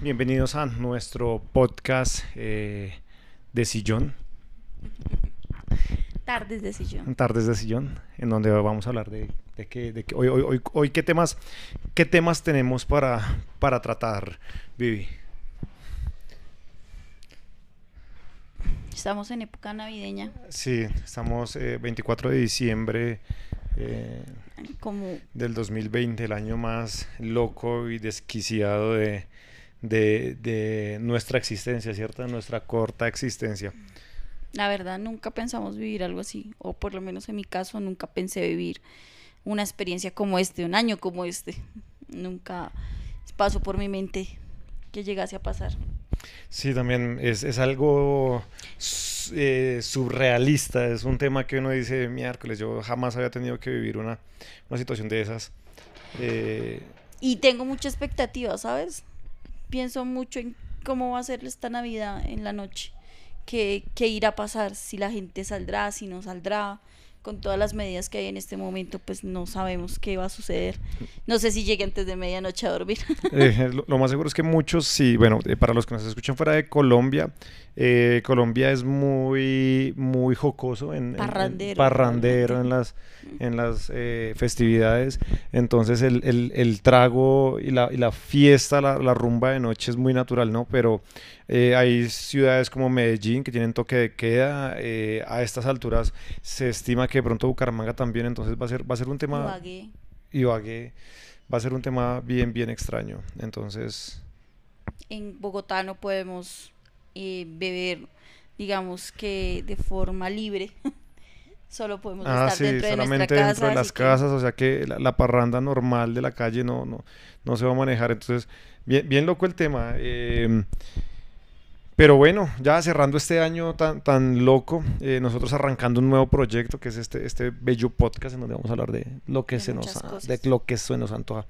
bienvenidos a nuestro podcast eh, de sillón. Tardes de sillón. Tardes de sillón, en donde vamos a hablar de, de que, de hoy, hoy, hoy, hoy qué temas, qué temas tenemos para, para tratar, Vivi. Estamos en época navideña. Sí, estamos eh, 24 de diciembre eh, Como del 2020, el año más loco y desquiciado de, de, de nuestra existencia, ¿cierto? De nuestra corta existencia. la verdad nunca pensamos vivir algo así, o por lo menos en mi caso nunca pensé vivir una experiencia como este, un año como este. Nunca pasó por mi mente que llegase a pasar. Sí, también es, es algo eh, surrealista, es un tema que uno dice, miércoles, yo jamás había tenido que vivir una, una situación de esas. Eh, Y tengo mucha expectativa, ¿sabes? Pienso mucho en cómo va a ser esta Navidad en la noche. ¿Qué, qué irá a pasar? Si la gente saldrá, si no saldrá. Con todas las medidas que hay en este momento, pues no sabemos qué va a suceder. No sé si llegue antes de medianoche a dormir. Eh, lo, más seguro es que muchos sí, bueno, eh, para los que nos escuchan fuera de Colombia, eh, Colombia es muy, muy jocoso en, en- en- Parrandero, parrandero en las, en las eh, festividades. Entonces el, el- el trago y la, y la fiesta, la, la rumba de noche es muy natural, ¿no? Pero eh, hay ciudades como Medellín que tienen toque de queda. eh, a estas alturas se estima que de pronto Bucaramanga también, entonces va a ser, va a ser un tema... Ibagué. Ibagué va a ser un tema bien, bien extraño. Entonces, En Bogotá no podemos eh, beber, digamos que de forma libre. Solo podemos ah, estar sí, dentro de nuestra solamente casa. dentro de las que- casas, o sea que la, la parranda normal de la calle no, no, no se va a manejar. Entonces, bien, bien loco el tema. eh, pero bueno, ya cerrando este año tan, tan loco, eh, nosotros arrancando un nuevo proyecto que es este, este bello podcast en donde vamos a hablar de lo que De se nos, cosas. de lo que se nos antoja.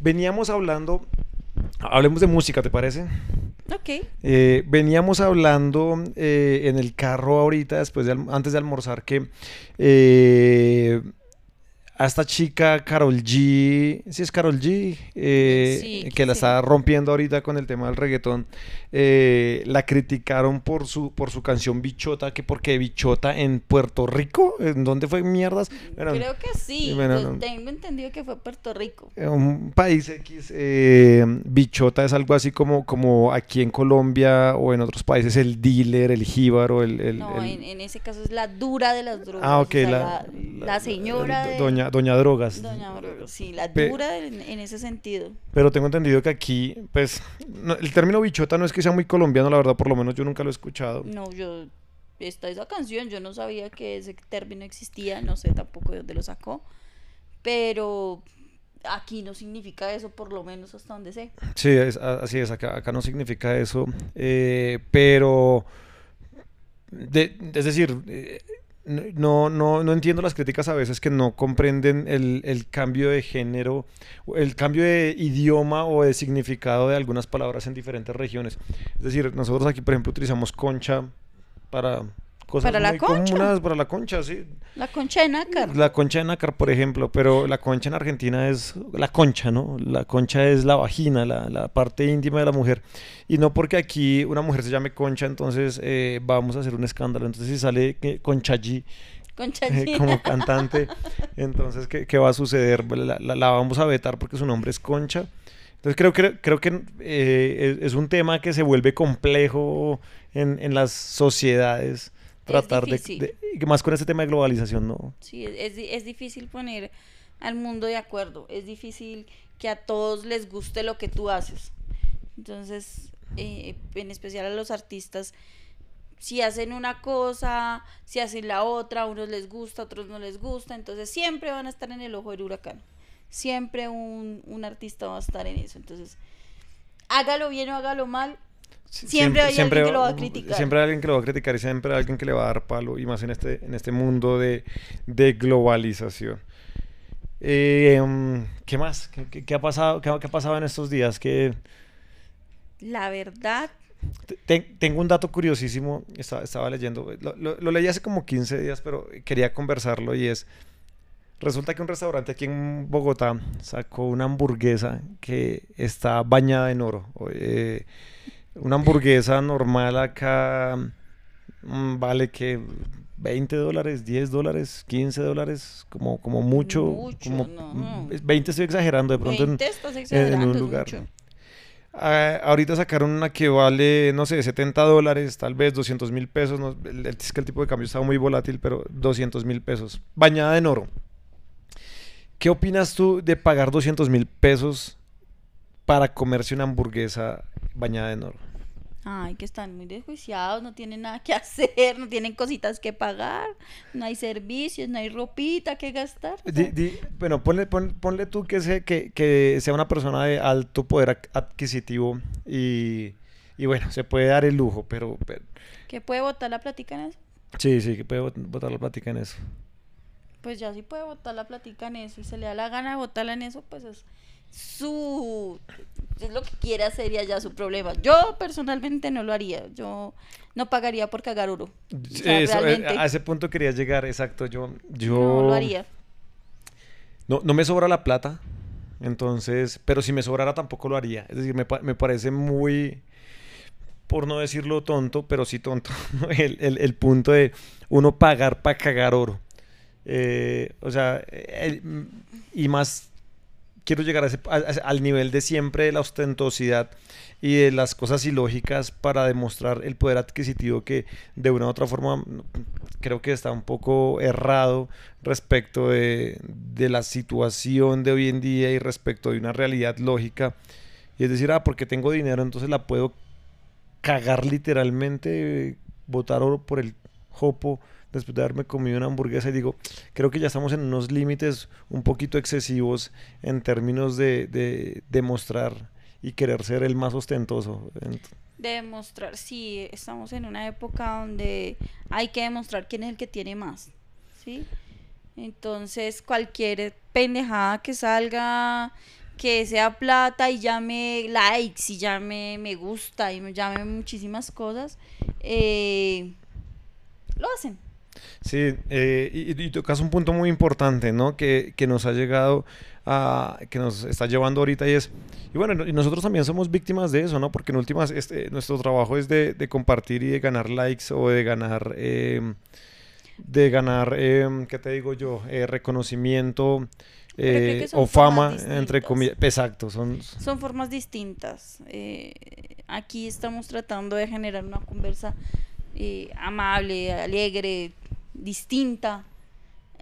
Veníamos hablando, hablemos de música, ¿te parece? Ok. Eh, veníamos hablando eh, en el carro ahorita, después de, antes de almorzar, que eh, a esta chica Carol G, sí es Carol G, Sí, que la está rompiendo ahorita con el tema del reggaetón, eh, la criticaron por su, por su canción Bichota, que porque Bichota en Puerto Rico, ¿en dónde fue mierdas? Bueno, Creo que sí. bueno, tengo entendido que fue Puerto Rico. un país X, eh, bichota es algo así como, como aquí en Colombia o en otros países el dealer, el jíbaro, el... el- No, el- en, en ese caso es la dura de las drogas. Ah, o ok, sea, la, la, la señora. de- doña, doña Drogas. Doña Drogas, sí, la Pe- dura en, en ese sentido. Pero tengo entendido que aquí, pues, no- el término bichota no es que sea muy colombiano, la verdad, por lo menos yo nunca lo he escuchado. No, yo. Está esa canción, yo no sabía que ese término existía, no sé tampoco de dónde lo sacó. Pero aquí no significa eso, por lo menos hasta donde sé. Sí, es- así es, acá, acá no significa eso, eh, pero, de- es decir, eh, no, no, no entiendo las críticas a veces que no comprenden el, el cambio de género, el cambio de idioma o de significado de algunas palabras en diferentes regiones. Es decir, nosotros aquí, por ejemplo, utilizamos concha para cosas Para la concha. comunes, para la concha, sí. La concha de nácar. La concha de nácar, por ejemplo, pero la concha en Argentina es la concha, ¿no? La concha es la vagina, la, la parte íntima de la mujer. Y no porque aquí una mujer se llame concha, entonces eh, vamos a hacer un escándalo. Entonces si sale que concha Concha eh, como cantante, entonces ¿qué, qué va a suceder? La, la- la vamos a vetar porque su nombre es concha. Entonces creo que, creo que eh, es, es un tema que se vuelve complejo en, en las sociedades. Tratar de, de- más con este tema de globalización, ¿no? Sí, es, es difícil poner al mundo de acuerdo. Es difícil que a todos les guste lo que tú haces. Entonces, eh, en especial a los artistas, si hacen una cosa, si hacen la otra, a unos les gusta, a otros no les gusta. Entonces, siempre van a estar en el ojo del huracán. Siempre un, un artista va a estar en eso. Entonces, hágalo bien o hágalo mal, Siempre hay alguien que lo va a criticar. Siempre hay alguien que lo va a criticar y siempre hay alguien que le va a dar palo, y más en este, en este mundo de, de globalización. Eh, mm, ¿Qué más? ¿Qué, qué- qué ha pasado, qué, qué ha pasado en estos días? Que la verdad, te- tengo un dato curiosísimo, estaba, estaba leyendo, lo, lo- lo leí hace como 15 días, pero quería conversarlo y es, Resulta que un restaurante aquí en Bogotá sacó una hamburguesa que está bañada en oro. Eh, una hamburguesa normal acá mm, vale que 20 dólares, 10 dólares, 15 dólares, como, como mucho. Mucho, como, no. 20 estoy exagerando de pronto en- 20 estás en, en exagerando, un lugar. mucho. Ah, ahorita sacaron una que vale, no sé, 70 dólares, tal vez 200 mil pesos. no- es que el tipo de cambio estaba muy volátil, pero 200 mil pesos. Bañada en oro. ¿Qué opinas tú de pagar 200 mil pesos para comerse una hamburguesa bañada en oro? Ay, que están muy desjuiciados, no tienen nada que hacer, no tienen cositas que pagar, no hay servicios, no hay ropita que gastar. Di- di- bueno, ponle, pon- ponle tú que, se- que, que sea una persona de alto poder adquisitivo y, y bueno, se puede dar el lujo, pero, pero- ¿Que puede botar la plática en eso? sí, sí, que puede botar la plática en eso. Pues ya si puede botar la plática en eso y se le da la gana de botarla en eso, pues es su... Es lo que quiere hacer y ya su problema. Yo personalmente no lo haría. Yo no pagaría por cagar oro. O sea, Eso, eh, a ese punto quería llegar, exacto. Yo, yo no lo haría. No, no me sobra la plata, entonces, pero si me sobrara tampoco lo haría. Es decir, me, me parece muy, por no decirlo tonto, pero sí tonto, el, el- el punto de uno pagar para cagar oro. Eh, o sea, el- y más quiero llegar al nivel de siempre de la ostentosidad y de las cosas ilógicas para demostrar el poder adquisitivo que de una u otra forma creo que está un poco errado respecto de, de la situación de hoy en día y respecto de una realidad lógica. Y es decir, ah, porque tengo dinero, entonces la puedo cagar literalmente, botar oro por el jopo después de haberme comido una hamburguesa y digo, creo que ya estamos en unos límites un poquito excesivos en términos de, de demostrar y querer ser el más ostentoso. Ent- De demostrar, sí, estamos en una época donde hay que demostrar quién es el que tiene más, ¿sí? Entonces, cualquier pendejada que salga, que sea plata y llame likes y llame me gusta y me llame muchísimas cosas, eh, lo hacen. Sí, eh, y, y tocas un punto muy importante, ¿no? Que, que nos ha llegado a, que nos está llevando ahorita y es, y bueno, y nosotros también somos víctimas de eso, ¿no? Porque en últimas, este, nuestro trabajo es de, de compartir y de ganar likes o de ganar, eh, de ganar, eh, ¿qué te digo yo? Eh, reconocimiento eh, o fama, entre comillas. Exacto, son... Son formas distintas. Eh, aquí estamos tratando de generar una conversa eh, amable, alegre, distinta.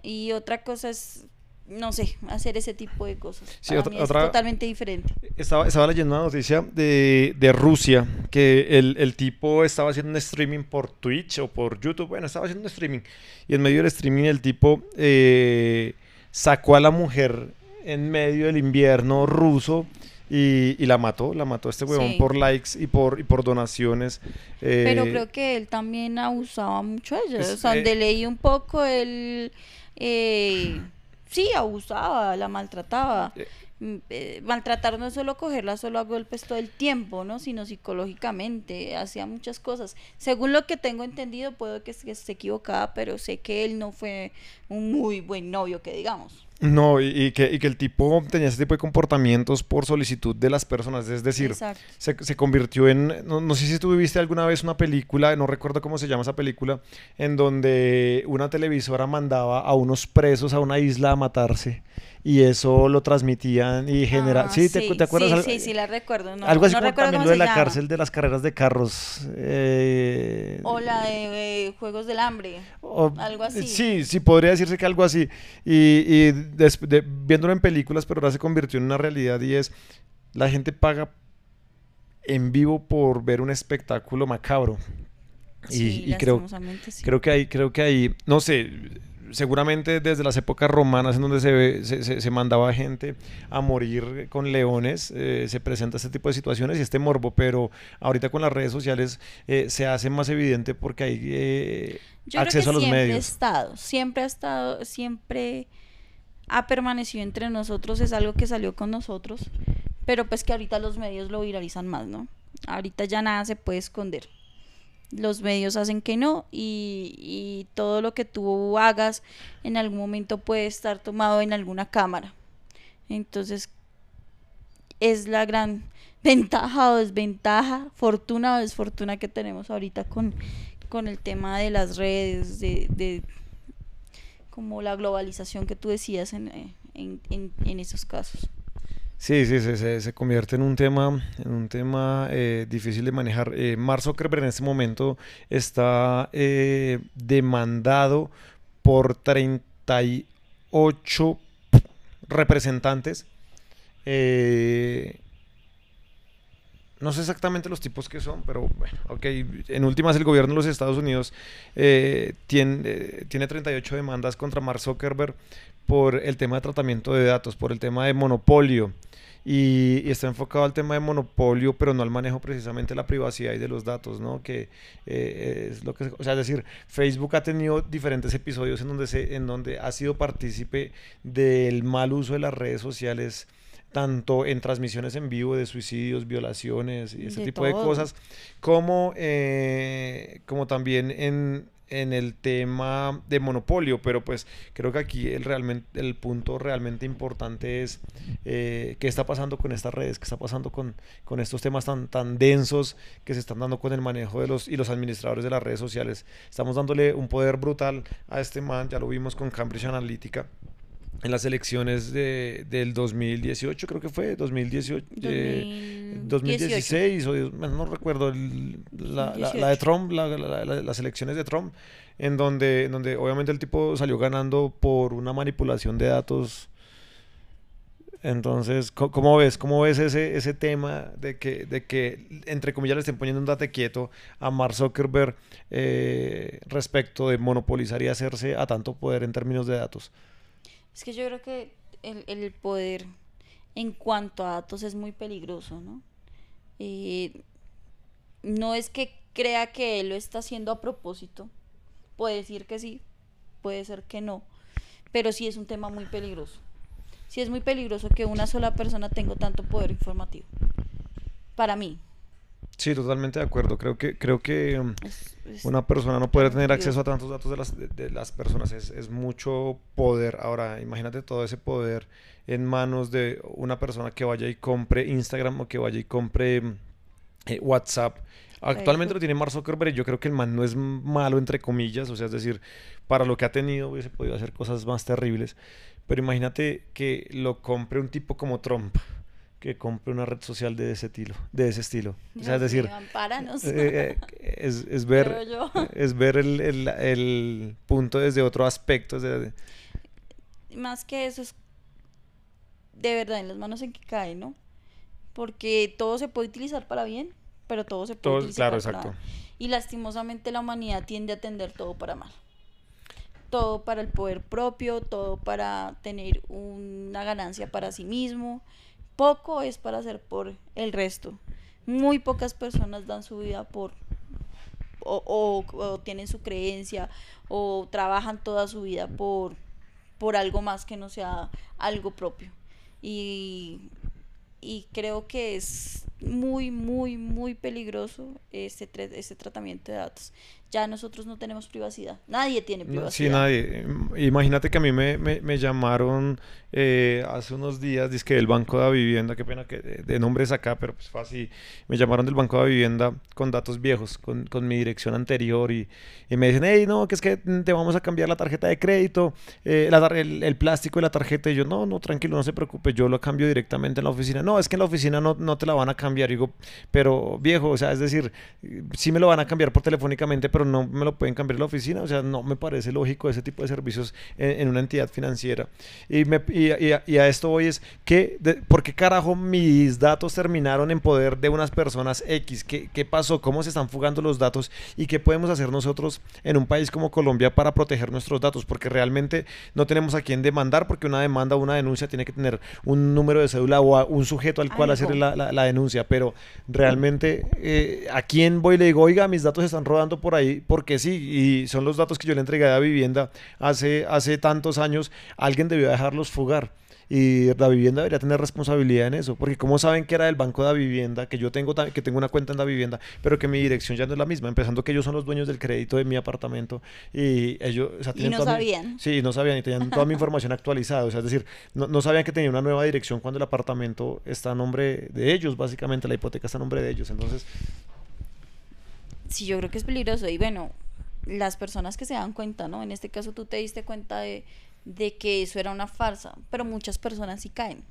Y otra cosa es, no sé, hacer ese tipo de cosas. Sí, Para otra- mí es otra- totalmente diferente. Estaba, estaba leyendo una noticia de, de Rusia, que el, el tipo estaba haciendo un streaming por Twitch o por YouTube, bueno, estaba haciendo un streaming, y en medio del streaming el tipo eh, sacó a la mujer en medio del invierno ruso y, y la mató, la mató a este huevón Sí. por likes y por, y por donaciones. eh, Pero creo que él también abusaba mucho de ella. Es- o sea, eh, donde leí un poco, él eh, sí abusaba, la maltrataba. Eh. Mm, maltratar no es solo cogerla solo a golpes todo el tiempo, ¿no? Sino psicológicamente, hacía muchas cosas. Según lo que tengo entendido, puedo que esté equivocada, pero sé que él no fue un muy buen novio, que digamos. No, y, y que, y que el tipo tenía ese tipo de comportamientos por solicitud de las personas, es decir, se convirtió en, no, no sé si tú viste alguna vez una película, no recuerdo cómo se llama esa película, en donde una televisora mandaba a unos presos a una isla a matarse y eso lo transmitían y generaba... Ah, ¿Sí? ¿Te, acu- te acuerdas? Sí, Al- sí, sí, la recuerdo. No, algo así no como recuerdo también lo de la llama. cárcel de las carreras de carros. eh, O la de eh, Juegos del Hambre. o- algo así. Sí, sí, podría decirse que algo así. Y, y des- de- viéndolo en películas, pero ahora se convirtió en una realidad y es, la gente paga en vivo por ver un espectáculo macabro. Sí, y creo, sí. creo que ahí, creo que ahí, no sé, seguramente desde las épocas romanas en donde se, ve- se, se- se mandaba gente a morir con leones, eh, se presenta este tipo de situaciones y este morbo, pero ahorita con las redes sociales eh, se hace más evidente porque hay eh, Yo acceso a creo que los siempre ha estado, siempre ha estado, siempre ha permanecido entre nosotros, es algo que salió con nosotros, pero pues que ahorita los medios lo viralizan más, ¿no? Ahorita ya nada se puede esconder. Los medios hacen que no y, y todo lo que tú hagas en algún momento puede estar tomado en alguna cámara. Entonces, es la gran ventaja o desventaja, fortuna o desfortuna que tenemos ahorita con, con el tema de las redes, de, de como la globalización que tú decías en, eh, en, en, en esos casos. Sí, sí, se, se, convierte en un tema, en un tema eh, difícil de manejar. Eh, Mark Zuckerberg en este momento está eh, demandado por 38 representantes. Eh, no sé exactamente los tipos que son, pero bueno, ok. En últimas, el gobierno de los Estados Unidos eh, tiene, eh, tiene 38 demandas contra Mark Zuckerberg por el tema de tratamiento de datos, por el tema de monopolio. Y, y, está enfocado al tema de monopolio, pero no al manejo precisamente de la privacidad y de los datos, ¿no? Que eh, es lo que, o sea, es decir, Facebook ha tenido diferentes episodios en donde se, en donde ha sido partícipe del mal uso de las redes sociales tanto en transmisiones en vivo de suicidios, violaciones y ese De tipo de cosas, como, eh, como también en, en el tema de monopolio, pero pues creo que aquí el, realmente, el punto realmente importante es eh, qué está pasando con estas redes, qué está pasando con, con estos temas tan, tan densos que se están dando con el manejo de los y los administradores de las redes sociales. Estamos dándole un poder brutal a este man, ya lo vimos con Cambridge Analytica en las elecciones de, del 2018, creo que fue, 2018, eh, 2016, o, no recuerdo, el, la, la, la, de Trump, la, las elecciones de Trump, en donde, en donde obviamente el tipo salió ganando por una manipulación de datos. Entonces, ¿cómo ves? ¿Cómo ves ese, ese tema de que, de que, entre comillas, le estén poniendo un date quieto a Mark Zuckerberg eh, respecto de monopolizar y hacerse a tanto poder en términos de datos? Es que yo creo que el, el poder en cuanto a datos es muy peligroso, ¿no? Eh, no es que crea que él lo está haciendo a propósito. Puede decir que sí, puede ser que no. Pero sí es un tema muy peligroso. Sí es muy peligroso que una sola persona tenga tanto poder informativo. Para mí. Sí, totalmente de acuerdo. Creo que, creo que es, es, una persona no puede tener acceso a tantos datos de las, de, de las personas. Es, es, mucho poder. Ahora, imagínate todo ese poder en manos de una persona que vaya y compre Instagram o que vaya y compre eh, WhatsApp. Actualmente lo tiene Mark Zuckerberg y yo creo que el man no es malo, entre comillas. O sea, es decir, para lo que ha tenido hubiese podido hacer cosas más terribles. Pero imagínate que lo compre un tipo como Trump que compre una red social de ese estilo, de ese estilo. O sea, es decir, eh, eh, es, es, ver, es ver el, el, el, punto desde otro aspecto. Desde... Más que eso es de verdad en las manos en que cae, ¿no? Porque todo se puede utilizar para bien, pero todo se puede todo, utilizar claro, para exacto. mal. Y lastimosamente la humanidad tiende a tender todo para mal. Todo para el poder propio, todo para tener una ganancia para sí mismo poco es para hacer por el resto. Muy pocas personas dan su vida por o, tienen su creencia o trabajan toda su vida por, por algo más que no sea algo propio. Y, y creo que es muy, muy, muy peligroso este, este tratamiento de datos ya nosotros no tenemos privacidad. Nadie tiene privacidad. Sí, nadie. Imagínate que a mí me, me, me llamaron eh, hace unos días, dice que del Banco de la Vivienda, qué pena que de, de, nombres acá, pero pues fue así. Me llamaron del Banco de la Vivienda con datos viejos, con, con mi dirección anterior y, y, me dicen, hey, no, que es que te vamos a cambiar la tarjeta de crédito, eh, la, el, el, plástico de la tarjeta. Y yo, no, no, tranquilo, no se preocupe, yo lo cambio directamente en la oficina. No, es que en la oficina no, no te la van a cambiar. Y digo, pero viejo, o sea, es decir, sí me lo van a cambiar por telefónicamente, pero no me lo pueden cambiar en la oficina. O sea, no me parece lógico ese tipo de servicios en, en una entidad financiera. Y, me, y, y, a, y, a, esto voy es, que, ¿por qué carajo mis datos terminaron en poder de unas personas X? ¿Qué, ¿Qué pasó? ¿Cómo se están fugando los datos? ¿Y qué podemos hacer nosotros en un país como Colombia para proteger nuestros datos? Porque realmente no tenemos a quién demandar, porque una demanda o una denuncia tiene que tener un número de cédula o un sujeto al cual Ay, hacer la, la, la, denuncia. Pero realmente, eh, ¿a quién voy y le digo, oiga, mis datos están rodando por ahí? Porque sí, y son los datos que yo le entregué a vivienda hace, hace tantos años, alguien debió dejarlos fugar. y la vivienda debería tener responsabilidad en eso, porque como saben que era del banco de la vivienda, que yo tengo que tengo una cuenta en la vivienda, pero que mi dirección ya no es la misma, empezando que ellos son los dueños del crédito de mi apartamento y ellos y no sabían. sí, no sabían y tenían toda mi información actualizada, o sea, es decir, no, no sabían que tenía una nueva dirección cuando el apartamento está a nombre de ellos, básicamente la hipoteca está a nombre de ellos, entonces sí, yo creo que es peligroso. Y bueno, las personas que se dan cuenta, ¿no? En este caso tú te diste cuenta de, que eso era una farsa, pero muchas personas sí caen.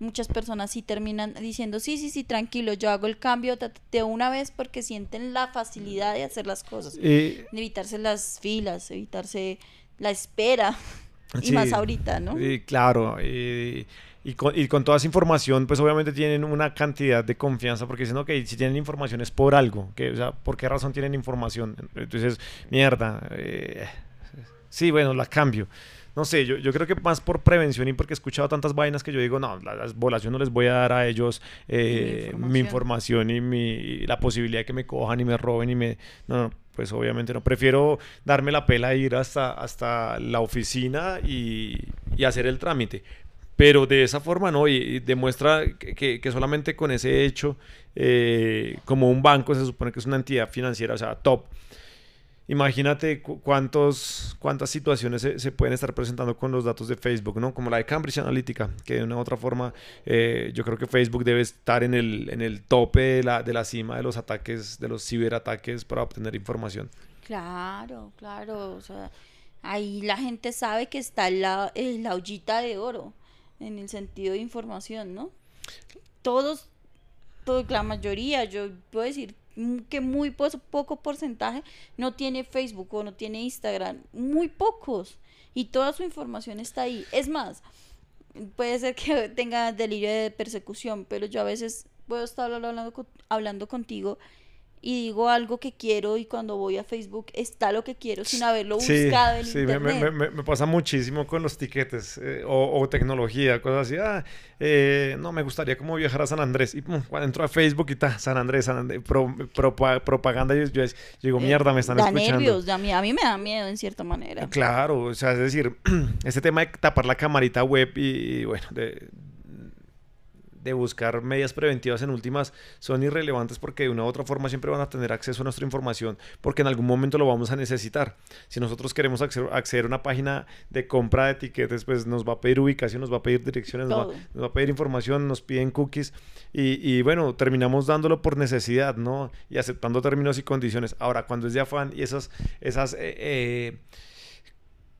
Muchas personas sí terminan diciendo, sí, sí, sí, tranquilo, yo hago el cambio de una vez porque sienten la facilidad de hacer las cosas. de evitarse las filas, evitarse la espera. y más ahorita, ¿no? Sí, claro. Y y con, y con, toda esa información, pues obviamente tienen una cantidad de confianza porque dicen, ok, si tienen información es por algo, que, o sea, ¿por qué razón tienen información? Entonces, mierda, eh, sí, bueno, la cambio. No sé, yo, yo, creo que más por prevención y porque he escuchado tantas vainas que yo digo, no, las bolas, yo no les voy a dar a ellos eh, mi, información. y mi, la posibilidad de que me cojan y me roben y me... No, no, pues obviamente no. Prefiero darme la pela e ir hasta, hasta la oficina y, y hacer el trámite pero de esa forma no, y, demuestra que, que, solamente con ese hecho, eh, como un banco se supone que es una entidad financiera, o sea, top. Imagínate cuántos, cuántas situaciones se, pueden estar presentando con los datos de Facebook, ¿no? Como la de Cambridge Analytica, que de una u otra forma eh, yo creo que Facebook debe estar en el, en el tope de la, de la cima de los ataques, de los ciberataques para obtener información. Claro, claro, o sea, ahí la gente sabe que está la, la ollita de oro en el sentido de información, ¿no? Todos, la mayoría, yo puedo decir que muy poco porcentaje no tiene Facebook o no tiene Instagram, muy pocos, y toda su información está ahí. Es más, puede ser que tenga delirio de persecución, pero yo a veces puedo estar hablando, hablando contigo y digo algo que quiero y cuando voy a Facebook está lo que quiero sin haberlo buscado en sí, internet. Me, me, pasa muchísimo con los tiquetes eh, o, tecnología, cosas así. Ah, eh, no, me gustaría como viajar a San Andrés. Y cuando entro a Facebook y está San Andrés, San Andrés propaganda, yo, yo, digo, mierda, me están da escuchando. Nervios, a mí, a mí me da miedo en cierta manera. Claro, o sea, es decir, ese tema de tapar la camarita web y, y bueno, de, de buscar medidas preventivas en últimas son irrelevantes porque de una u otra forma siempre van a tener acceso a nuestra información porque en algún momento lo vamos a necesitar. Si nosotros queremos acceder, a una página de compra de etiquetes, pues nos va a pedir ubicación, nos va a pedir direcciones, nos va, a pedir información, nos piden cookies y, bueno, terminamos dándolo por necesidad, ¿no? Y aceptando términos y condiciones. Ahora, cuando es de afán y esas, esas eh, eh,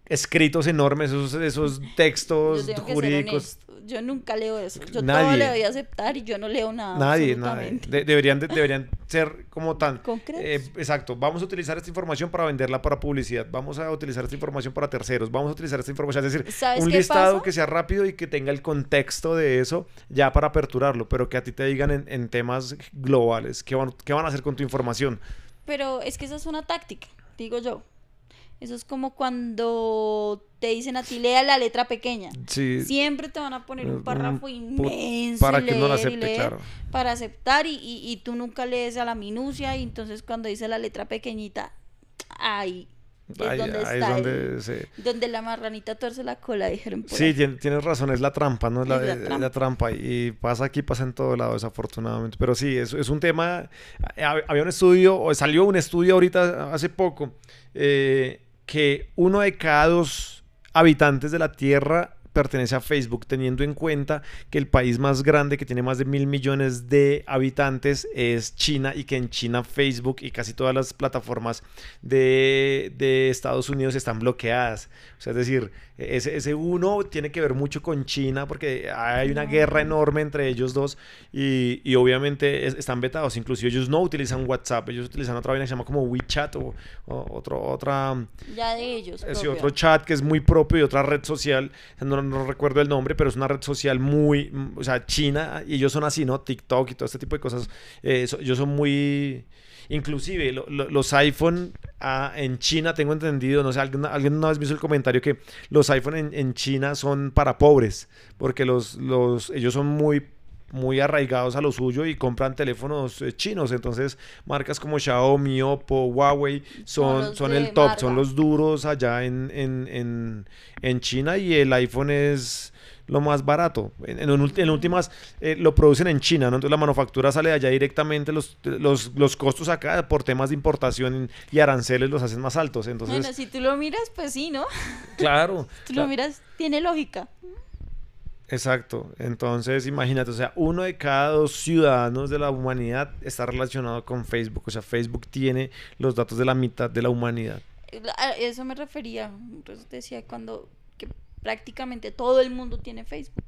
escritos enormes, esos, esos textos jurídicos yo nunca leo eso. Yo todo le doy a aceptar y yo no leo nada. Nadie, nadie. deberían, deberían ser como tan. Eh, exacto. Vamos a utilizar esta información para venderla para publicidad. Vamos a utilizar esta información para terceros. Vamos a utilizar esta información. Es decir, un listado que sea rápido y que tenga el contexto de eso ya para aperturarlo, pero que a ti te digan en, en temas globales qué van, qué van a hacer con tu información. Pero es que esa es una táctica, digo yo. Eso es como cuando te dicen a ti, lea la letra pequeña. Siempre te van a poner un párrafo inmenso. Para que no lo acepte, claro. Para aceptar y, y, tú nunca lees a la minucia y entonces cuando dice la letra pequeñita, ahí es donde está. donde, donde, la marranita tuerce la cola, dijeron. sí, tienes razón, es la trampa, ¿no? Es la, la, trampa. Y pasa aquí, pasa en todo lado, desafortunadamente. Pero sí, es, es un tema. Eh, había un estudio, o salió un estudio ahorita hace poco. Eh, que uno de cada dos habitantes de la Tierra pertenece a Facebook, teniendo en cuenta que el país más grande, que tiene más de mil millones de habitantes, es China y que en China Facebook y casi todas las plataformas de, Estados Unidos están bloqueadas. O sea, es decir, ese, ese, uno tiene que ver mucho con China porque hay una guerra enorme entre ellos dos y, y obviamente están vetados. Inclusive ellos no utilizan WhatsApp, ellos utilizan otra vaina que se llama como WeChat o, otro, otra... Ya de ellos. Ese otro chat que es muy propio y otra red social, no, no, recuerdo el nombre, pero es una red social muy, o sea, china y ellos son así, ¿no? TikTok y todo este tipo de cosas. Eh, ellos son muy Inclusive los iPhone en China, tengo entendido, no sé, alguien, alguien una vez me hizo el comentario que los iPhone en, China son para pobres, porque los, los, ellos son muy muy arraigados a lo suyo y compran teléfonos eh, chinos. Entonces, marcas como Xiaomi, Oppo, Huawei son, son el top, son los duros allá en, en, en, en China y el iPhone es lo más barato. En, en, ulti- en últimas, eh, lo producen en China, ¿no? Entonces la manufactura sale de allá directamente, los, los, los costos acá por temas de importación y aranceles los hacen más altos. Entonces, Bueno, si tú lo miras, pues sí, ¿no? claro. Tú cla- lo miras, tiene lógica. Exacto. Entonces, imagínate, o sea, uno de cada dos ciudadanos de la humanidad está relacionado con Facebook. O sea, Facebook tiene los datos de la mitad de la humanidad. A eso me refería. Entonces decía cuando que prácticamente todo el mundo tiene Facebook.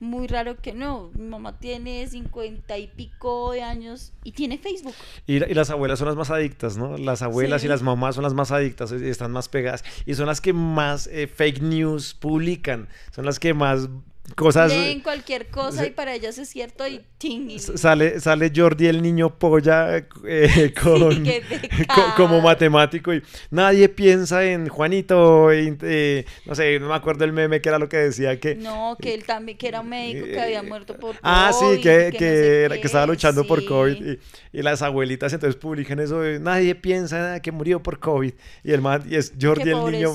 Muy raro que no. Mi mamá tiene cincuenta y pico de años y tiene Facebook. Y, y las abuelas son las más adictas, ¿no? Las abuelas Sí. y las mamás son las más adictas, y están más pegadas. Y son las que más eh, fake news publican. Son las que más cosas... Leen cualquier cosa sí. y para ellas es cierto y ting. Sale, sale Jordi el niño polla eh, con, co- como matemático y nadie piensa en Juanito, y, eh, no sé, no me acuerdo el meme que era lo que decía que... No, que él también, que era un médico que había muerto por Ah, COVID, sí, que, no que, sé era- que estaba luchando por sí. COVID y, y las abuelitas entonces publican eso de nadie piensa que murió por COVID y el man, y es Jordi el niño.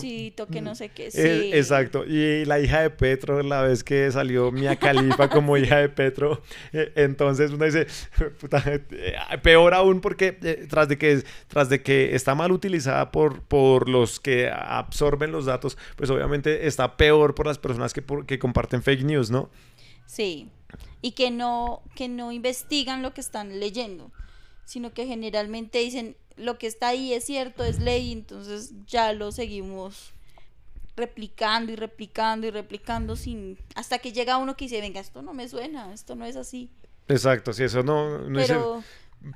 que no sé qué, sí. Eh, exacto, y la hija de Petro, la vez que salió Mia Khalifa como hija de Petro, eh, entonces uno dice, puta, eh, peor aún porque eh, tras de que tras de que está mal utilizada por, por los que absorben los datos, pues obviamente está peor por las personas que, por- que comparten fake news, ¿no? Sí, y que no, que no investigan lo que están leyendo, sino que generalmente dicen lo que está ahí es cierto, es ley, entonces ya lo seguimos replicando y replicando y replicando sin hasta que llega uno que dice, venga, esto no me suena, esto no es así. Exacto, sí, eso no, Pero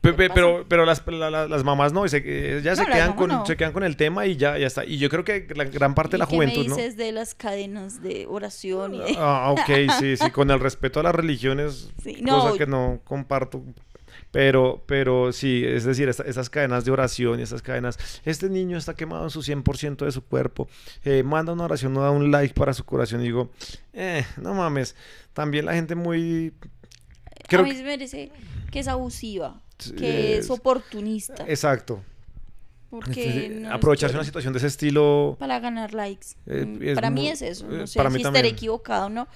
Pe- ¿qué pe- pero, pero las, la- la- las mamás no, y se- eh, ya se, No, quedan con, no. se quedan con el tema y ya, ya está. Y yo creo que la gran parte de ¿y la qué juventud, me ¿no? dices de las cadenas de oración y de- Ah, ok, sí, sí, con el respeto a las religiones, Sí, cosa que no comparto. Pero, pero sí, es decir, esta- esas cadenas de oración y esas cadenas, este niño está quemado en su 100% de su cuerpo, eh, manda una oración, no da un like para su curación y digo, eh, no mames, también la gente muy... Creo a mí que- se me parece que es abusiva, que es es- oportunista, Exacto. porque no aprovecharse una situación de ese estilo... para ganar likes. Eh, Mm, para mí muy- es eso. eh, No sé para si mí estaré equivocado o no.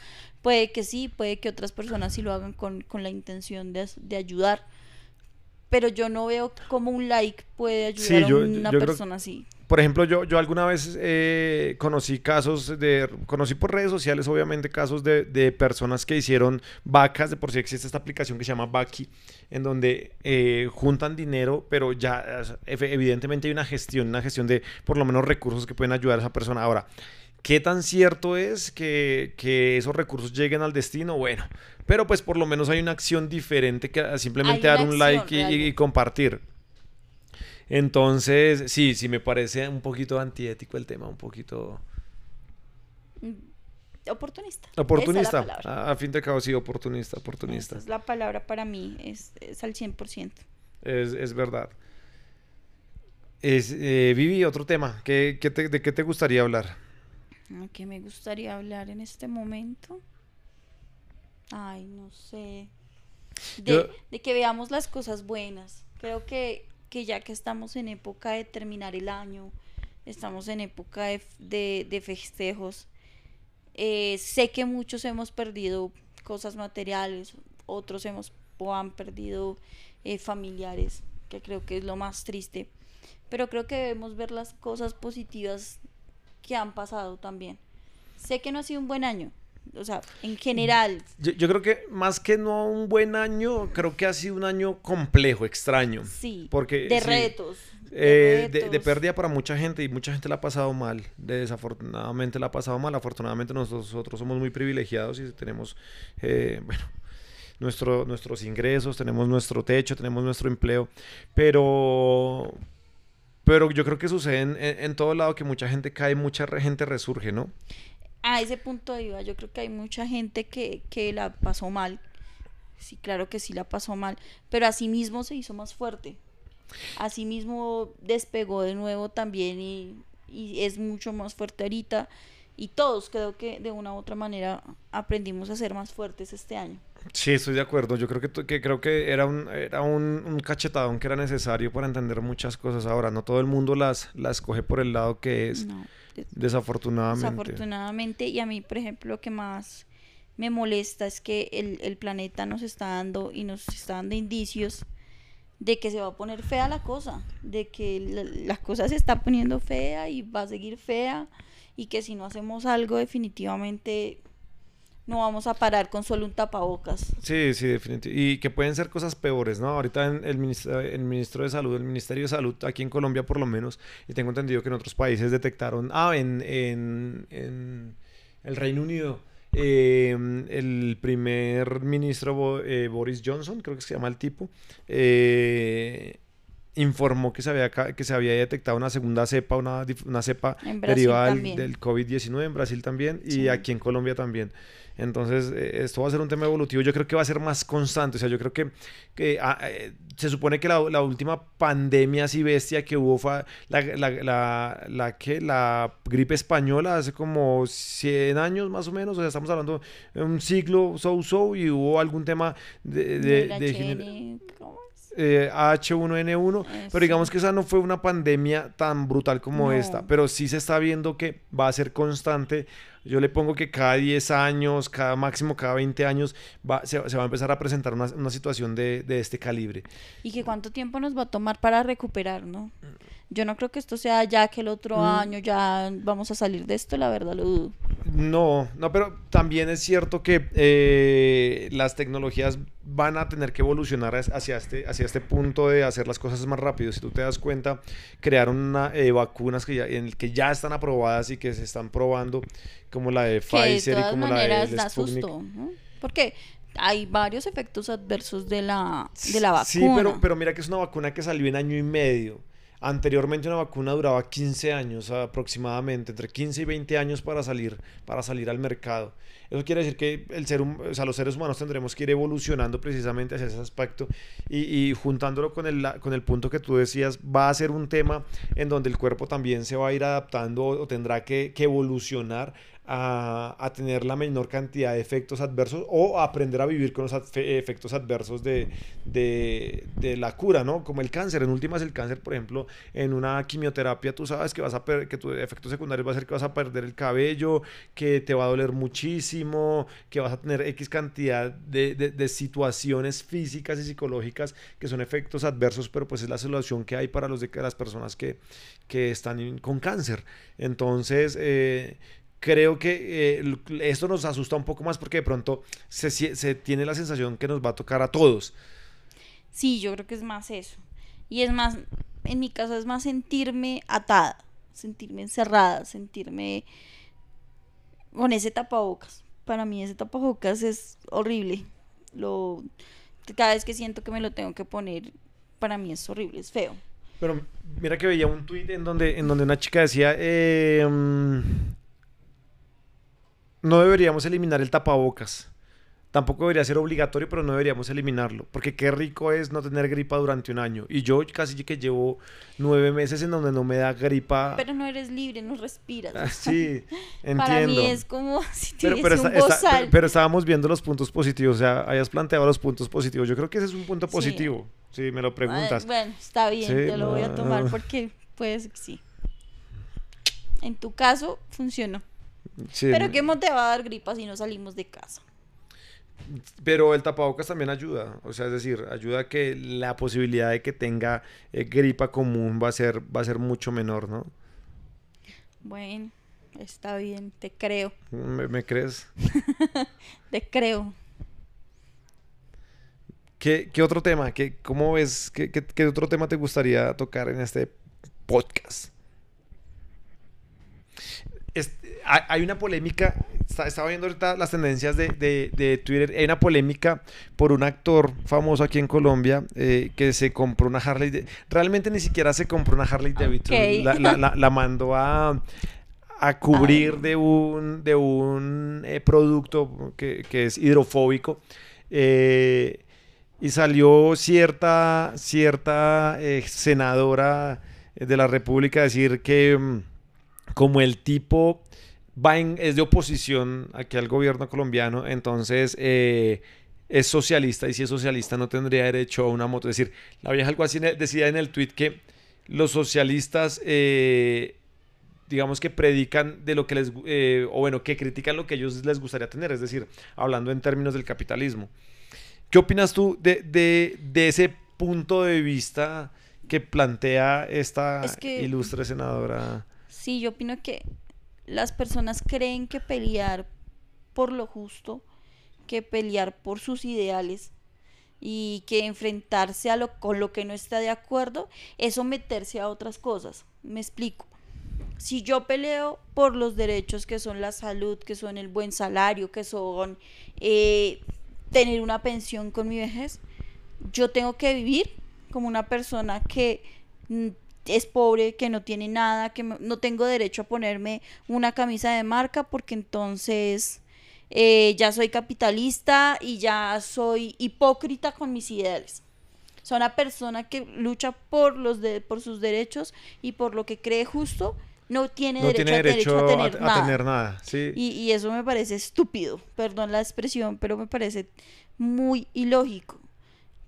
Puede que sí, puede que otras personas sí lo hagan con, con la intención de, de ayudar. Pero yo no veo cómo un like puede ayudar Sí, a yo- una yo persona así. Por ejemplo, yo, yo alguna vez eh, conocí casos de, conocí por redes sociales, obviamente, casos de, de personas que hicieron vacas, de por sí existe esta aplicación que se llama Baki, en donde eh, juntan dinero, pero ya efe- evidentemente hay una gestión, una gestión de por lo menos recursos que pueden ayudar a esa persona. Ahora, ¿qué tan cierto es que, que esos recursos lleguen al destino? Bueno, pero pues por lo menos hay una acción diferente que simplemente dar un acción like y- compartir. Entonces, sí, sí me parece un poquito antiético el tema, un poquito Mm, Oportunista. Esa es la oportunista. A, a fin de cabo, sí, oportunista, oportunista. Esa es la palabra para mí, es, es al 100%. Es, es verdad. Es, eh, Vivi, otro tema. ¿Qué, qué te- ¿De qué te gustaría hablar? ¿A ¿Qué me gustaría hablar en este momento? Ay, no sé. De, Yo- de que veamos las cosas buenas. Creo que, que ya que estamos en época de terminar el año, estamos en época de, de- de festejos, eh, sé que muchos hemos perdido cosas materiales, otros hemos o han perdido eh, familiares, que creo que es lo más triste. Pero creo que debemos ver las cosas positivas que han pasado también. Sé que no ha sido un buen año, o sea, en general, Yo, yo creo que más que no un buen año, creo que ha sido un año complejo, extraño. sí, Porque, de sí, retos. Eh, de, de retos. pérdida para mucha gente y mucha gente la ha pasado mal. Desafortunadamente la ha pasado mal. Afortunadamente nosotros somos muy privilegiados y tenemos, eh, bueno, nuestro, nuestros ingresos, tenemos nuestro techo, tenemos nuestro empleo. Pero, pero yo creo que sucede en, en- todo lado que mucha gente cae, mucha gente resurge, ¿no? A ese punto iba, yo creo que hay mucha gente que, que la pasó mal. Sí, claro que sí la pasó mal, pero asimismo se hizo más fuerte. Asimismo despegó de nuevo también y, y es mucho más fuerte ahorita. Y todos creo que de una u otra manera aprendimos a ser más fuertes este año. Sí, estoy de acuerdo. Yo creo que, que creo que era un era un, un, cachetadón que era necesario para entender muchas cosas. Ahora, no todo el mundo las, las coge por el lado que es. desafortunadamente. Desafortunadamente. Y a mí, por ejemplo, lo que más me molesta es que el, el planeta nos está dando y nos está dando indicios de que se va a poner fea la cosa, de que la, la cosa se está poniendo fea y va a seguir fea y que si no hacemos algo definitivamente no vamos a parar con solo un tapabocas. Sí, sí, definitivamente. Y que pueden ser cosas peores, ¿no? Ahorita en el, ministro, el ministro de Salud, el Ministerio de Salud, aquí en Colombia por lo menos, y tengo entendido que en otros países detectaron, ah, en, en, en el Reino Unido, eh, el primer ministro eh, Boris Johnson, creo que se llama el tipo, eh, informó que se había, que se había detectado una segunda cepa, una, una cepa derivada del, del COVID-19 en Brasil también y aquí en Colombia también. Entonces, eh, esto va a ser un tema evolutivo. Yo creo que va a ser más constante. O sea, yo creo que, que ah, eh, se supone que la, la, última pandemia así bestia que hubo fue la, la, la, que, la gripe española hace como 100 años más o menos. O sea, estamos hablando de un siglo, so-so, y hubo algún tema de... de, de, eh, H1N1, pero digamos que esa no fue una pandemia tan brutal como esta, pero sí se está viendo que va a ser constante yo le pongo que cada 10 años, cada máximo cada 20 años, va, se, va a empezar a presentar una, una situación de, de, este calibre. ¿Y que cuánto tiempo nos va a tomar para recuperar, no? Yo no creo que esto sea ya que el otro mm. año ya vamos a salir de esto, la verdad lo dudo. No, no, pero también es cierto que eh, las tecnologías van a tener que evolucionar hacia este, hacia este punto de hacer las cosas más rápido. Si tú te das cuenta, crearon una, eh, vacunas que ya, en, que ya están aprobadas y que se están probando, como la de Pfizer y como la de da susto, ¿no? Porque hay varios efectos adversos de la, de la vacuna. Sí, pero, pero mira que es una vacuna que salió en año y medio. Anteriormente una vacuna duraba 15 años aproximadamente, entre 15 y 20 años para salir, para salir al mercado. Eso quiere decir que el ser, o sea, los seres humanos tendremos que ir evolucionando precisamente hacia ese aspecto y, y, juntándolo con el, con el punto que tú decías, va a ser un tema en donde el cuerpo también se va a ir adaptando o tendrá que, que evolucionar a, tener la menor cantidad de efectos adversos o aprender a vivir con los efectos adversos de, de, la cura, ¿no? Como el cáncer. En últimas, el cáncer, por ejemplo, en una quimioterapia, tú sabes que vas a que tu efecto secundario va a ser que vas a perder el cabello, que te va a doler muchísimo, que vas a tener X cantidad de, de, de situaciones físicas y psicológicas que son efectos adversos, pero pues es la solución que hay para los de las personas que, que están con cáncer. Entonces, eh, creo que eh, esto nos asusta un poco más porque de pronto se, se, tiene la sensación que nos va a tocar a todos. Sí, yo creo que es más eso. Y es más, en mi caso es más sentirme atada, sentirme encerrada, sentirme con ese tapabocas. Para mí ese tapabocas es horrible. Lo, cada vez que siento que me lo tengo que poner, para mí es horrible, es feo. Pero mira que veía un tuit en donde, en donde una chica decía, eh, no deberíamos eliminar el tapabocas. Tampoco debería ser obligatorio, pero no deberíamos eliminarlo. Porque qué rico es no tener gripa durante un año. Y yo casi que llevo nueve meses en donde no me da gripa. Pero no eres libre, no respiras. Ah, sí, entiendo. Para mí es como si pero, pero, un está, pero, pero, estábamos viendo los puntos positivos. O sea, hayas planteado los puntos positivos. Yo creo que ese es un punto positivo. Si sí, me lo preguntas. Bueno, está bien, sí, te lo voy a tomar porque pues sí. En tu caso, funcionó. Sí, Pero ¿qué te va a dar gripa si no salimos de casa? Pero el tapabocas también ayuda, o sea, es decir, ayuda a que la posibilidad de que tenga eh, gripa común va a ser va a ser mucho menor, ¿no? Bueno, está bien, te creo. ¿Me, me crees? te creo. ¿Qué, ¿Qué, otro tema? ¿Qué, ¿Cómo ves? ¿Qué, qué, qué otro tema te gustaría tocar en este podcast? Hay una polémica, estaba viendo ahorita las tendencias de, de, de, Twitter, hay una polémica por un actor famoso aquí en Colombia eh, que se compró una Harley, de, realmente ni siquiera se compró una Harley Davidson, okay. la, la, la, la, mandó a, a cubrir de un, de un eh, producto que, que, es hidrofóbico. Eh, y salió cierta, cierta senadora de la República a decir que mm, como el tipo va en, es de oposición aquí al gobierno colombiano, entonces eh, es socialista y si es socialista no tendría derecho a una moto. Es decir, la vieja algo así decía en el tweet que los socialistas, eh, digamos que predican de lo que les, eh, o bueno, que critican lo que a ellos les gustaría tener, es decir, hablando en términos del capitalismo. ¿Qué opinas tú de, de, ese punto de vista que plantea esta ilustre senadora? Sí, yo opino que las personas creen que pelear por lo justo, que pelear por sus ideales y que enfrentarse a lo, con lo que no está de acuerdo es someterse a otras cosas. Me explico. Si yo peleo por los derechos que son la salud, que son el buen salario, que son eh, tener una pensión con mi vejez, yo tengo que vivir como una persona que mm, es pobre, que no tiene nada, que no tengo derecho a ponerme una camisa de marca porque entonces eh, ya soy capitalista y ya soy hipócrita con mis ideales. Soy una persona que lucha por, los de, por sus derechos y por lo que cree justo, no tiene, derecho, a, tener nada. y, y eso me parece estúpido, perdón la expresión, pero me parece muy ilógico.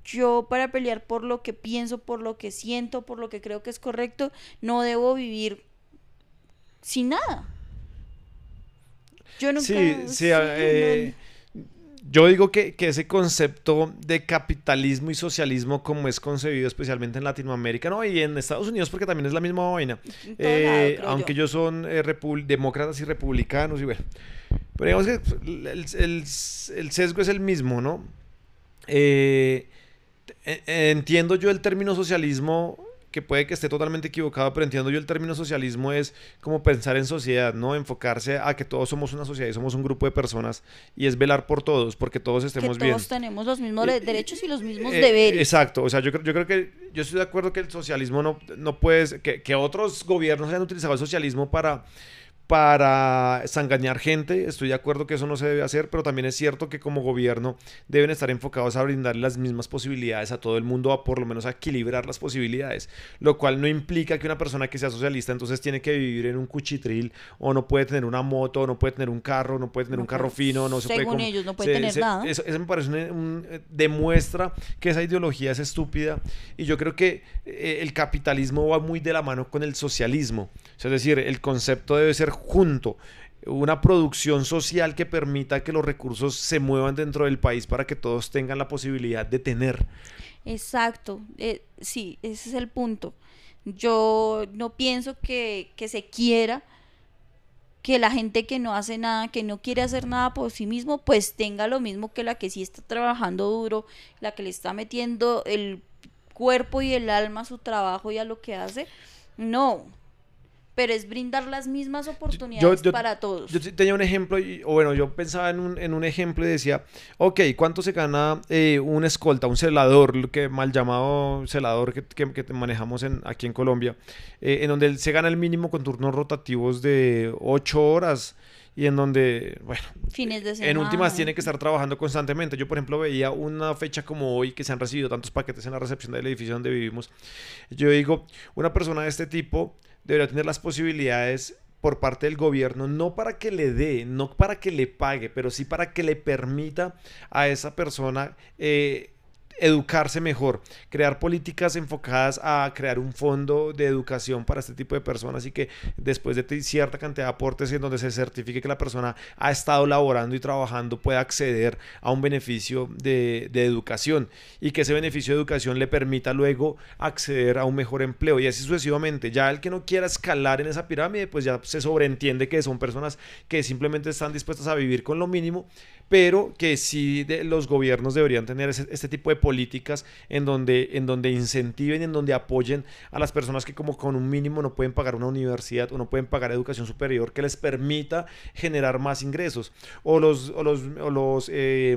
Yo para pelear por lo que pienso, por lo que siento, por lo que creo que es correcto, no debo vivir sin nada. Yo nunca... Sí, sí, eh, yo digo que, ese concepto de capitalismo y socialismo como es concebido especialmente en Latinoamérica, no, y en Estados Unidos porque también es la misma vaina, eh, aunque ellos son eh, demócratas y republicanos y bueno, pero digamos que el, sesgo es el mismo, ¿no? Entiendo yo el término socialismo que puede que esté totalmente equivocado, pero entiendo yo el término socialismo es como pensar en sociedad, ¿no? Enfocarse a que todos somos una sociedad y somos un grupo de personas y es velar por todos, porque todos estemos bien. Todos tenemos los mismos eh, derechos y los mismos eh, deberes. Exacto, o sea, yo, yo creo que yo estoy de acuerdo que el socialismo no, no puede, que, que otros gobiernos hayan utilizado el socialismo para para sangañar gente. Estoy de acuerdo que eso no se debe hacer, pero también es cierto que como gobierno deben estar enfocados a brindar las mismas posibilidades a todo el mundo, a por lo menos a equilibrar las posibilidades, lo cual no implica que una persona que sea socialista entonces tiene que vivir en un cuchitril o no puede tener una moto, o no puede tener un carro, no puede tener un carro fino, no se puede... Según ellos no puede tener nada. Eso, me parece un, eh, demuestra que esa ideología es estúpida y yo creo que eh, el capitalismo va muy de la mano con el socialismo. Es decir, el concepto debe ser junto una producción social que permita que los recursos se muevan dentro del país para que todos tengan la posibilidad de tener. Exacto, eh, sí, ese es el punto. Yo no pienso que, que se quiera que la gente que no hace nada, que no quiere hacer nada por sí mismo, pues tenga lo mismo que la que sí está trabajando duro, la que le está metiendo el cuerpo y el alma a su trabajo y a lo que hace. No, pero es brindar las mismas oportunidades para todos. Yo tenía un ejemplo, o bueno, yo pensaba en un, en un ejemplo y decía, ok, ¿cuánto se gana eh, un escolta, un celador, que mal llamado celador que, que, manejamos en, aquí en Colombia, eh, en donde se gana el mínimo con turnos rotativos de 8 horas? y en donde, bueno, Fines de semana. en últimas tiene que estar trabajando constantemente. Yo, por ejemplo, veía una fecha como hoy que se han recibido tantos paquetes en la recepción del edificio donde vivimos. Yo digo, una persona de este tipo debería tener las posibilidades por parte del gobierno, no para que le dé, no para que le pague, pero sí para que le permita a esa persona eh, educarse mejor, crear políticas enfocadas a crear un fondo de educación para este tipo de personas y que después de cierta cantidad de aportes en donde se certifique que la persona ha estado laborando y trabajando pueda acceder a un beneficio de, educación y que ese beneficio de educación le permita luego acceder a un mejor empleo y así sucesivamente. Ya el que no quiera escalar en esa pirámide, pues ya se sobreentiende que son personas que simplemente están dispuestas a vivir con lo mínimo pero que sí los gobiernos deberían tener este tipo de políticas en donde, en donde incentiven, en donde apoyen a las personas que como con un mínimo no pueden pagar una universidad o no pueden pagar educación superior que les permita generar más ingresos. O los, o los, los eh,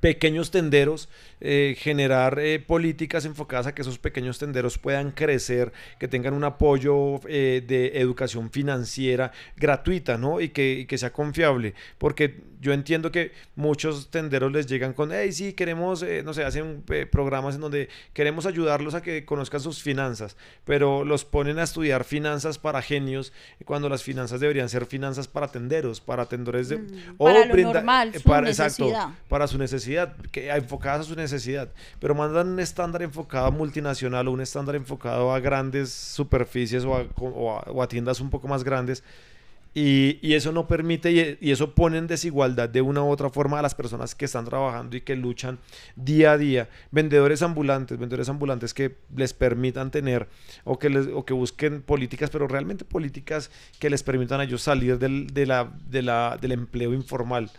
pequeños tenderos, eh, generar eh, políticas enfocadas a que esos pequeños tenderos puedan crecer, que tengan un apoyo eh, de educación financiera gratuita, ¿no? Y que, y que, sea confiable, porque yo entiendo que muchos tenderos les llegan con, hey, sí, queremos, no sé, hacen programas en donde queremos ayudarlos a que conozcan sus finanzas, pero los ponen a estudiar finanzas para genios, cuando las finanzas deberían ser finanzas para tenderos, para tendedores de... Mm, para lo normal, para, exacto, para su necesidad necesidad, que enfocadas a su necesidad, pero mandan un estándar enfocado a multinacional o un estándar enfocado a grandes superficies o a, o a tiendas un poco más grandes y, eso no permite y, eso pone en desigualdad de una u otra forma a las personas que están trabajando y que luchan día a día. Vendedores ambulantes, vendedores ambulantes que les permitan tener o que, les, o que busquen políticas, pero realmente políticas que les permitan a ellos salir del, de la, de la, del empleo informal.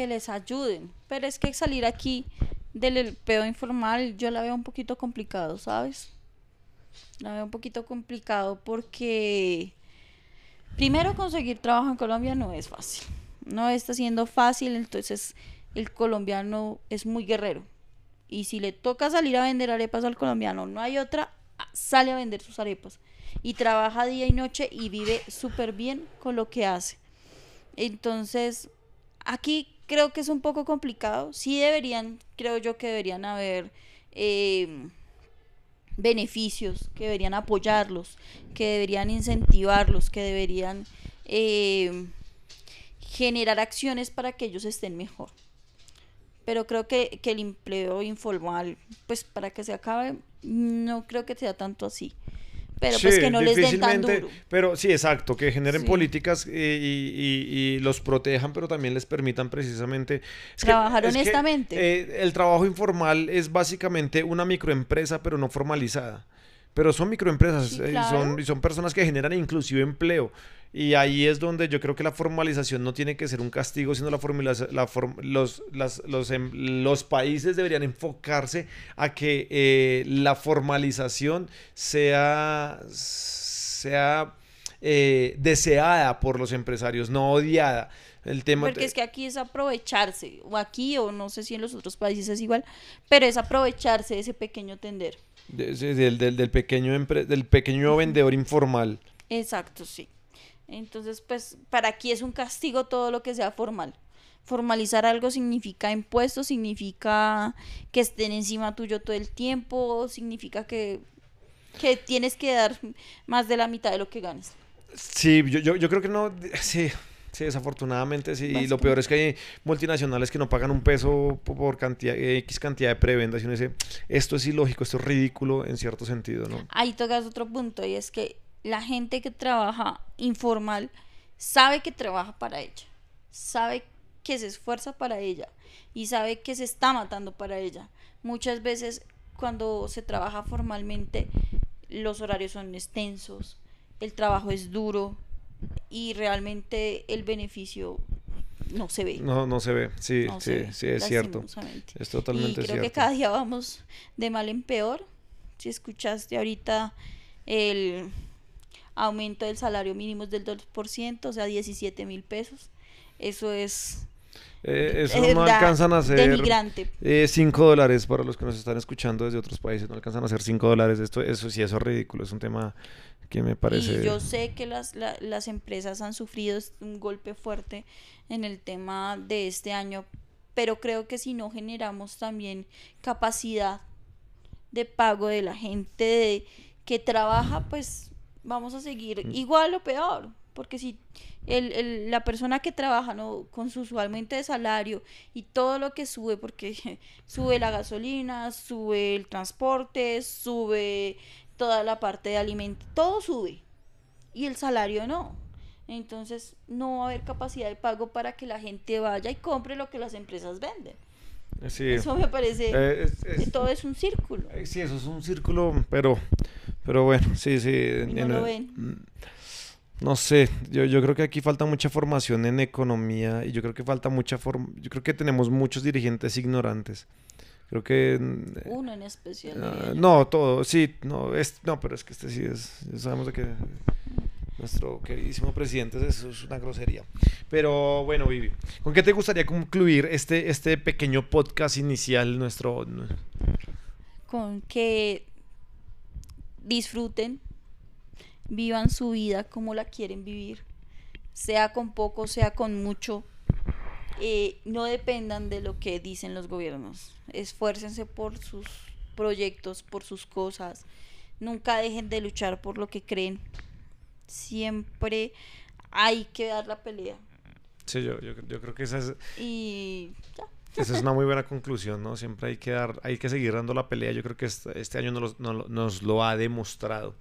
Que les ayuden. Pero es que salir aquí del empleo informal yo la veo un poquito complicado, ¿sabes? La veo un poquito complicado porque Primero, conseguir trabajo en Colombia no es fácil. No está siendo fácil, entonces el colombiano es muy guerrero. Y si le toca salir a vender arepas al colombiano, no hay otra, sale a vender sus arepas. Y trabaja día y noche y vive súper bien con lo que hace. Entonces, aquí creo que es un poco complicado. Sí deberían, creo yo que deberían haber... Eh, beneficios, que deberían apoyarlos, que deberían incentivarlos, que deberían eh, generar acciones para que ellos estén mejor. Pero creo que, que el empleo informal, pues para que se acabe, no creo que sea tanto así pero pues que no les den tan duro. Pero sí, exacto, que generen políticas eh, y, los protejan, pero también les permitan precisamente... Trabajar honestamente. Eh, el trabajo informal es básicamente una microempresa, pero no formalizada. Pero son microempresas y eh, son, son personas que generan inclusive empleo. Y ahí es donde yo creo que la formalización no tiene que ser un castigo, sino la la los, los, em, los, países deberían enfocarse a que eh, la formalización sea, sea eh, deseada por los empresarios, no odiada. El tema Porque es que aquí es aprovecharse, o aquí, o no sé si en los otros países es igual, pero es aprovecharse de ese pequeño tender. del, del, pequeño, del pequeño vendedor informal. Exacto, sí. Entonces, pues para aquí es un castigo todo lo que sea formal. Formalizar algo significa impuestos, significa que estén encima tuyo todo el tiempo, significa que, que tienes que dar más de la mitad de lo que ganes. Sí, yo, yo, yo creo que no, sí, Sí, desafortunadamente sí. Y lo peor es que hay multinacionales que no pagan un peso por cantidad, X cantidad de prebendas. Y uno dice, esto es ilógico, esto es ridículo en cierto sentido, ¿no? Ahí tocas otro punto y es que la gente que trabaja informal sabe que trabaja para ella, sabe que se esfuerza para ella y sabe que se está matando para ella. Muchas veces cuando se trabaja formalmente los horarios son extensos, el trabajo es duro y realmente el beneficio no se ve. No, no se ve, sí, sí, sí, es cierto. Es totalmente y creo que cada día vamos de mal en peor. Si escuchaste ahorita el aumento del salario mínimo es del 2%, o sea, 17 mil pesos. Eso es... Eh, eso no alcanzan a ser 5 eh, dólares para los que nos están escuchando desde otros países, no alcanzan a ser 5 dólares. Esto, eso sí, eso es ridículo, es un tema que me parece... Y yo sé que las, las empresas han sufrido un golpe fuerte en el tema de este año, pero creo que si no generamos también capacidad de pago de la gente de, que trabaja, pues vamos a seguir mm. igual o peor. Porque si el, la persona que trabaja ¿no? con su usualmente de salario y todo lo que sube, porque sube la gasolina, sube el transporte, sube toda la parte de alimentos, todo sube. Y el salario no. Entonces no va a haber capacidad de pago para que la gente vaya y compre lo que las empresas venden. Eso me parece. Eh, que todo es un círculo. Eh, sí, eso es un círculo, pero, pero bueno, sí, sí. no lo ven. Mm, no sé, yo, yo creo que aquí falta mucha formación en economía y yo creo que falta mucha forma, yo creo que tenemos muchos dirigentes ignorantes. Creo que... Mm, Uno en especial. Ah, no, todo, sí, no, es, no, pero es que este sí es, sabemos de que nuestro queridísimo presidente, eso es una grosería. Pero bueno, Vivi, ¿con qué te gustaría concluir este, este pequeño podcast inicial nuestro? Con que disfruten, vivan su vida como la quieren vivir, sea con poco, sea con mucho. Eh, no dependan de lo que dicen los gobiernos. Esfuércense por sus proyectos, por sus cosas. Nunca dejen de luchar por lo que creen siempre hay que dar la pelea. Sí, yo, yo, creo que esa es... Y ya, Esa es una muy buena conclusión, ¿no? Siempre hay que dar, hay que seguir dando la pelea. Yo creo que este, este año nos, nos, nos, lo ha demostrado.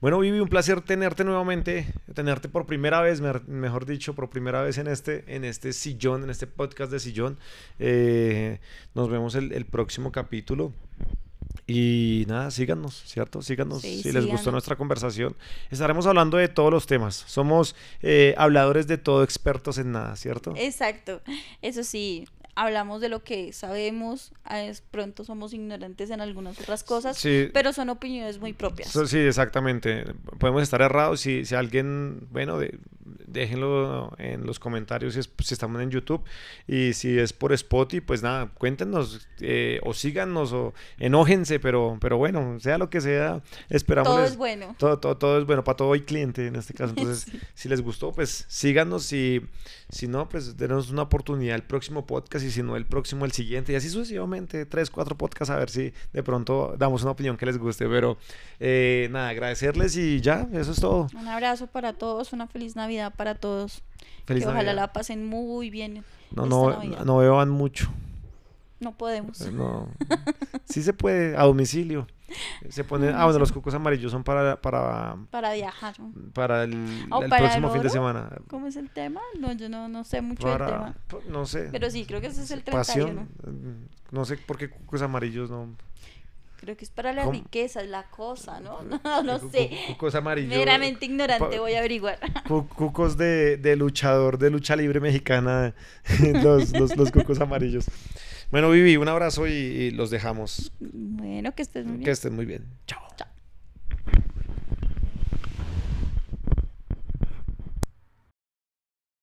Bueno, Vivi, un placer tenerte nuevamente, tenerte por primera vez, mejor dicho, por primera vez en este, en este sillón, en este podcast de sillón. Eh, nos vemos el, el próximo capítulo. Y nada, síganos, ¿cierto? Síganos si les gustó nuestra conversación. Estaremos hablando de todos los temas. Somos eh, habladores de todo, expertos en nada, ¿cierto? Exacto. Eso sí, hablamos de lo que sabemos, es, pronto somos ignorantes en algunas otras cosas, pero son opiniones muy propias. Sí, exactamente. Podemos estar errados si, si alguien, bueno, de, déjenlo en los comentarios si, si, estamos en YouTube y si es por Spotify, pues nada, cuéntenos eh, o síganos o enójense, pero, pero bueno, sea lo que sea, esperamos. Todo es bueno. Todo, todo, todo, es bueno, para todo hay cliente en este caso. Entonces, si les gustó, pues síganos y si no, pues denos una oportunidad el próximo podcast y si no, el próximo, el siguiente y así sucesivamente, tres, cuatro podcasts a ver si de pronto damos una opinión que les guste, pero eh, nada, agradecerles y ya, eso es todo. Un abrazo para todos, una feliz Navidad para todos. Feliz que ojalá la pasen muy bien. No, no, no beban mucho. No podemos. Eh, no. Sí se puede, a domicilio. Se pone, ah, bueno, los cocos amarillos son para... Para, para viajar. Para el, el próximo fin de semana. ¿Cómo es el tema? No, yo no, no sé mucho del tema. No sé. Pero sí, creo que ese es el 31. Pasión. No sé por qué cocos amarillos no... Creo que es para la riqueza, es la cosa, ¿no? No, no sé. Cucos amarillos. Meramente ignorante, voy a averiguar. Cucos de, de, luchador, de lucha libre mexicana, los, los, los cucos amarillos. Bueno, Vivi, un abrazo y, y los dejamos. Bueno, que estés muy bien. Que estén muy bien. Chao. Chao.